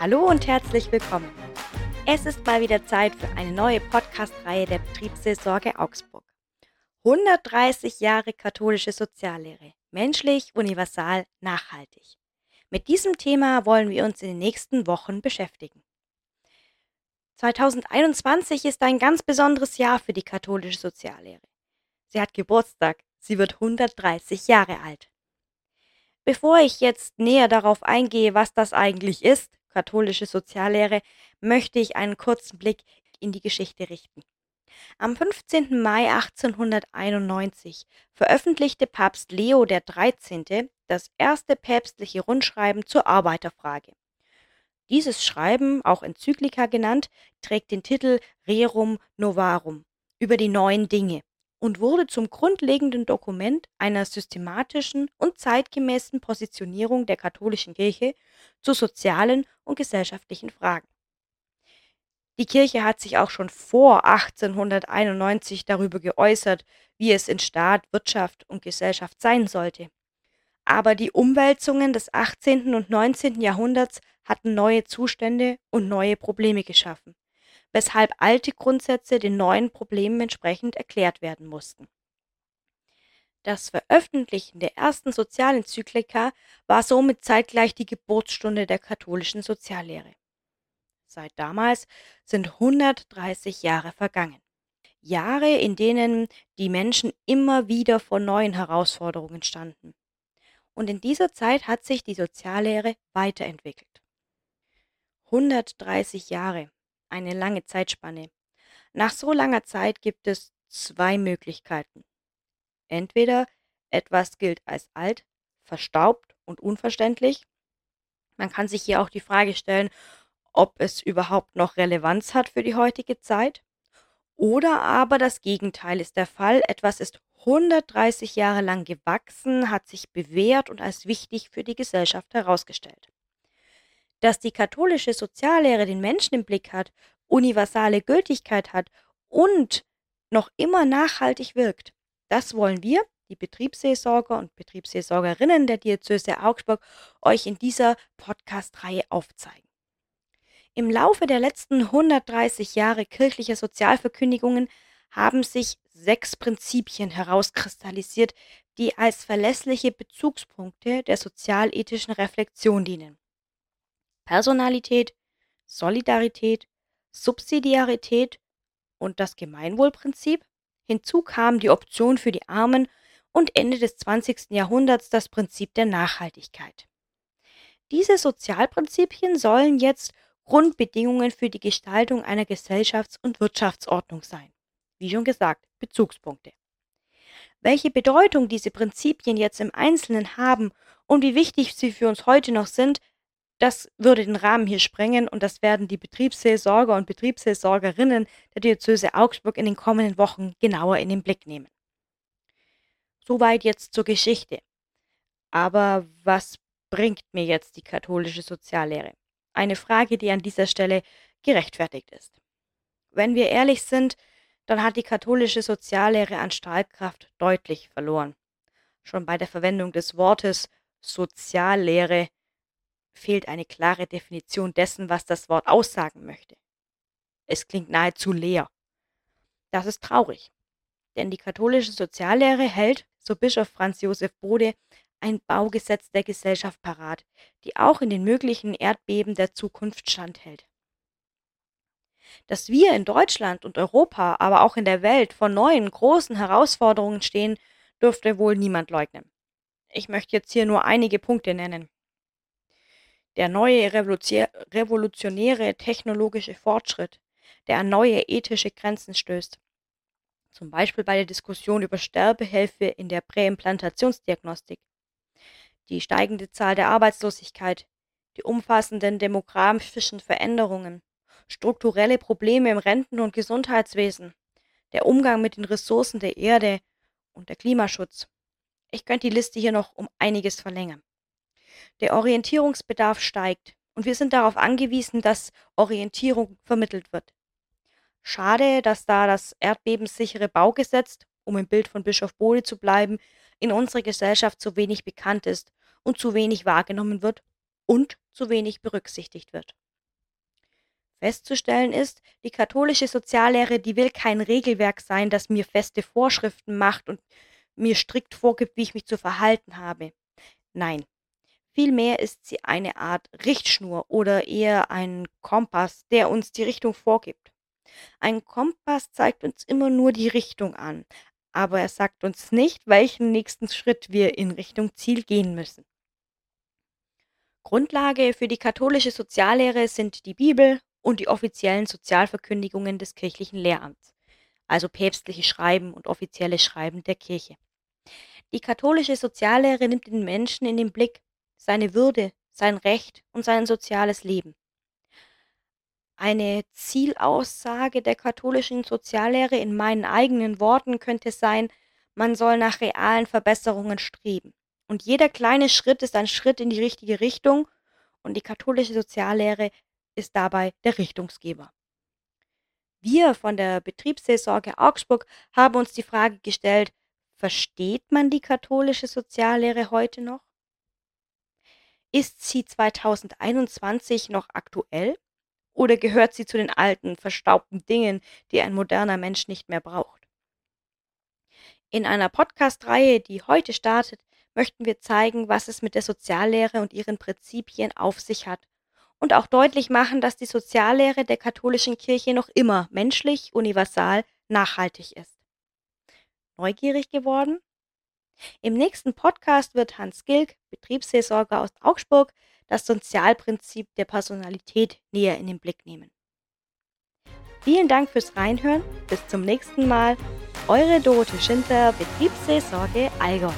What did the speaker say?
Hallo und herzlich willkommen. Es ist mal wieder Zeit für eine neue Podcast-Reihe der Betriebsseelsorge Augsburg. 130 Jahre katholische Soziallehre. Menschlich, universal, nachhaltig. Mit diesem Thema wollen wir uns in den nächsten Wochen beschäftigen. 2021 ist ein ganz besonderes Jahr für die katholische Soziallehre. Sie hat Geburtstag. Sie wird 130 Jahre alt. Bevor ich jetzt näher darauf eingehe, was das eigentlich ist, katholische Soziallehre, möchte ich einen kurzen Blick in die Geschichte richten. Am 15. Mai 1891 veröffentlichte Papst Leo XIII. das erste päpstliche Rundschreiben zur Arbeiterfrage. Dieses Schreiben, auch Enzyklika genannt, trägt den Titel Rerum Novarum über die neuen Dinge und wurde zum grundlegenden Dokument einer systematischen und zeitgemäßen Positionierung der katholischen Kirche zu sozialen und gesellschaftlichen Fragen. Die Kirche hat sich auch schon vor 1891 darüber geäußert, wie es in Staat, Wirtschaft und Gesellschaft sein sollte. Aber die Umwälzungen des 18. und 19. Jahrhunderts hatten neue Zustände und neue Probleme geschaffen weshalb alte Grundsätze den neuen Problemen entsprechend erklärt werden mussten. Das Veröffentlichen der ersten Sozialenzyklika war somit zeitgleich die Geburtsstunde der katholischen Soziallehre. Seit damals sind 130 Jahre vergangen. Jahre, in denen die Menschen immer wieder vor neuen Herausforderungen standen. Und in dieser Zeit hat sich die Soziallehre weiterentwickelt. 130 Jahre eine lange Zeitspanne. Nach so langer Zeit gibt es zwei Möglichkeiten. Entweder etwas gilt als alt, verstaubt und unverständlich. Man kann sich hier auch die Frage stellen, ob es überhaupt noch Relevanz hat für die heutige Zeit. Oder aber das Gegenteil ist der Fall. Etwas ist 130 Jahre lang gewachsen, hat sich bewährt und als wichtig für die Gesellschaft herausgestellt dass die katholische Soziallehre den Menschen im Blick hat, universale Gültigkeit hat und noch immer nachhaltig wirkt. Das wollen wir, die Betriebsseelsorger und Betriebsseelsorgerinnen der Diözese Augsburg, euch in dieser Podcast-Reihe aufzeigen. Im Laufe der letzten 130 Jahre kirchlicher Sozialverkündigungen haben sich sechs Prinzipien herauskristallisiert, die als verlässliche Bezugspunkte der sozialethischen Reflexion dienen. Personalität, Solidarität, Subsidiarität und das Gemeinwohlprinzip. Hinzu kam die Option für die Armen und Ende des 20. Jahrhunderts das Prinzip der Nachhaltigkeit. Diese Sozialprinzipien sollen jetzt Grundbedingungen für die Gestaltung einer Gesellschafts- und Wirtschaftsordnung sein. Wie schon gesagt, Bezugspunkte. Welche Bedeutung diese Prinzipien jetzt im Einzelnen haben und wie wichtig sie für uns heute noch sind, das würde den Rahmen hier sprengen und das werden die Betriebsseelsorger und Betriebsseelsorgerinnen der Diözese Augsburg in den kommenden Wochen genauer in den Blick nehmen. Soweit jetzt zur Geschichte. Aber was bringt mir jetzt die katholische Soziallehre? Eine Frage, die an dieser Stelle gerechtfertigt ist. Wenn wir ehrlich sind, dann hat die katholische Soziallehre an Stahlkraft deutlich verloren. Schon bei der Verwendung des Wortes Soziallehre fehlt eine klare Definition dessen, was das Wort aussagen möchte. Es klingt nahezu leer. Das ist traurig, denn die katholische Soziallehre hält, so Bischof Franz Josef Bode, ein Baugesetz der Gesellschaft parat, die auch in den möglichen Erdbeben der Zukunft standhält. Dass wir in Deutschland und Europa, aber auch in der Welt vor neuen großen Herausforderungen stehen, dürfte wohl niemand leugnen. Ich möchte jetzt hier nur einige Punkte nennen der neue revolutionäre technologische Fortschritt, der an neue ethische Grenzen stößt. Zum Beispiel bei der Diskussion über Sterbehilfe in der Präimplantationsdiagnostik. Die steigende Zahl der Arbeitslosigkeit, die umfassenden demografischen Veränderungen, strukturelle Probleme im Renten- und Gesundheitswesen, der Umgang mit den Ressourcen der Erde und der Klimaschutz. Ich könnte die Liste hier noch um einiges verlängern. Der Orientierungsbedarf steigt und wir sind darauf angewiesen, dass Orientierung vermittelt wird. Schade, dass da das erdbebensichere Baugesetz, um im Bild von Bischof Bode zu bleiben, in unserer Gesellschaft zu wenig bekannt ist und zu wenig wahrgenommen wird und zu wenig berücksichtigt wird. Festzustellen ist, die katholische Soziallehre, die will kein Regelwerk sein, das mir feste Vorschriften macht und mir strikt vorgibt, wie ich mich zu verhalten habe. Nein, vielmehr ist sie eine Art Richtschnur oder eher ein Kompass, der uns die Richtung vorgibt. Ein Kompass zeigt uns immer nur die Richtung an, aber er sagt uns nicht, welchen nächsten Schritt wir in Richtung Ziel gehen müssen. Grundlage für die katholische Soziallehre sind die Bibel und die offiziellen Sozialverkündigungen des kirchlichen Lehramts, also päpstliche Schreiben und offizielle Schreiben der Kirche. Die katholische Soziallehre nimmt den Menschen in den Blick, seine Würde, sein Recht und sein soziales Leben. Eine Zielaussage der katholischen Soziallehre in meinen eigenen Worten könnte sein, man soll nach realen Verbesserungen streben. Und jeder kleine Schritt ist ein Schritt in die richtige Richtung und die katholische Soziallehre ist dabei der Richtungsgeber. Wir von der Betriebsseelsorge Augsburg haben uns die Frage gestellt, versteht man die katholische Soziallehre heute noch? Ist sie 2021 noch aktuell oder gehört sie zu den alten, verstaubten Dingen, die ein moderner Mensch nicht mehr braucht? In einer Podcast-Reihe, die heute startet, möchten wir zeigen, was es mit der Soziallehre und ihren Prinzipien auf sich hat und auch deutlich machen, dass die Soziallehre der katholischen Kirche noch immer menschlich, universal, nachhaltig ist. Neugierig geworden? Im nächsten Podcast wird Hans Gilk, Betriebsseelsorger aus Augsburg, das Sozialprinzip der Personalität näher in den Blick nehmen. Vielen Dank fürs Reinhören. Bis zum nächsten Mal. Eure Dorothe Schinter, Betriebsseelsorge Allgäu.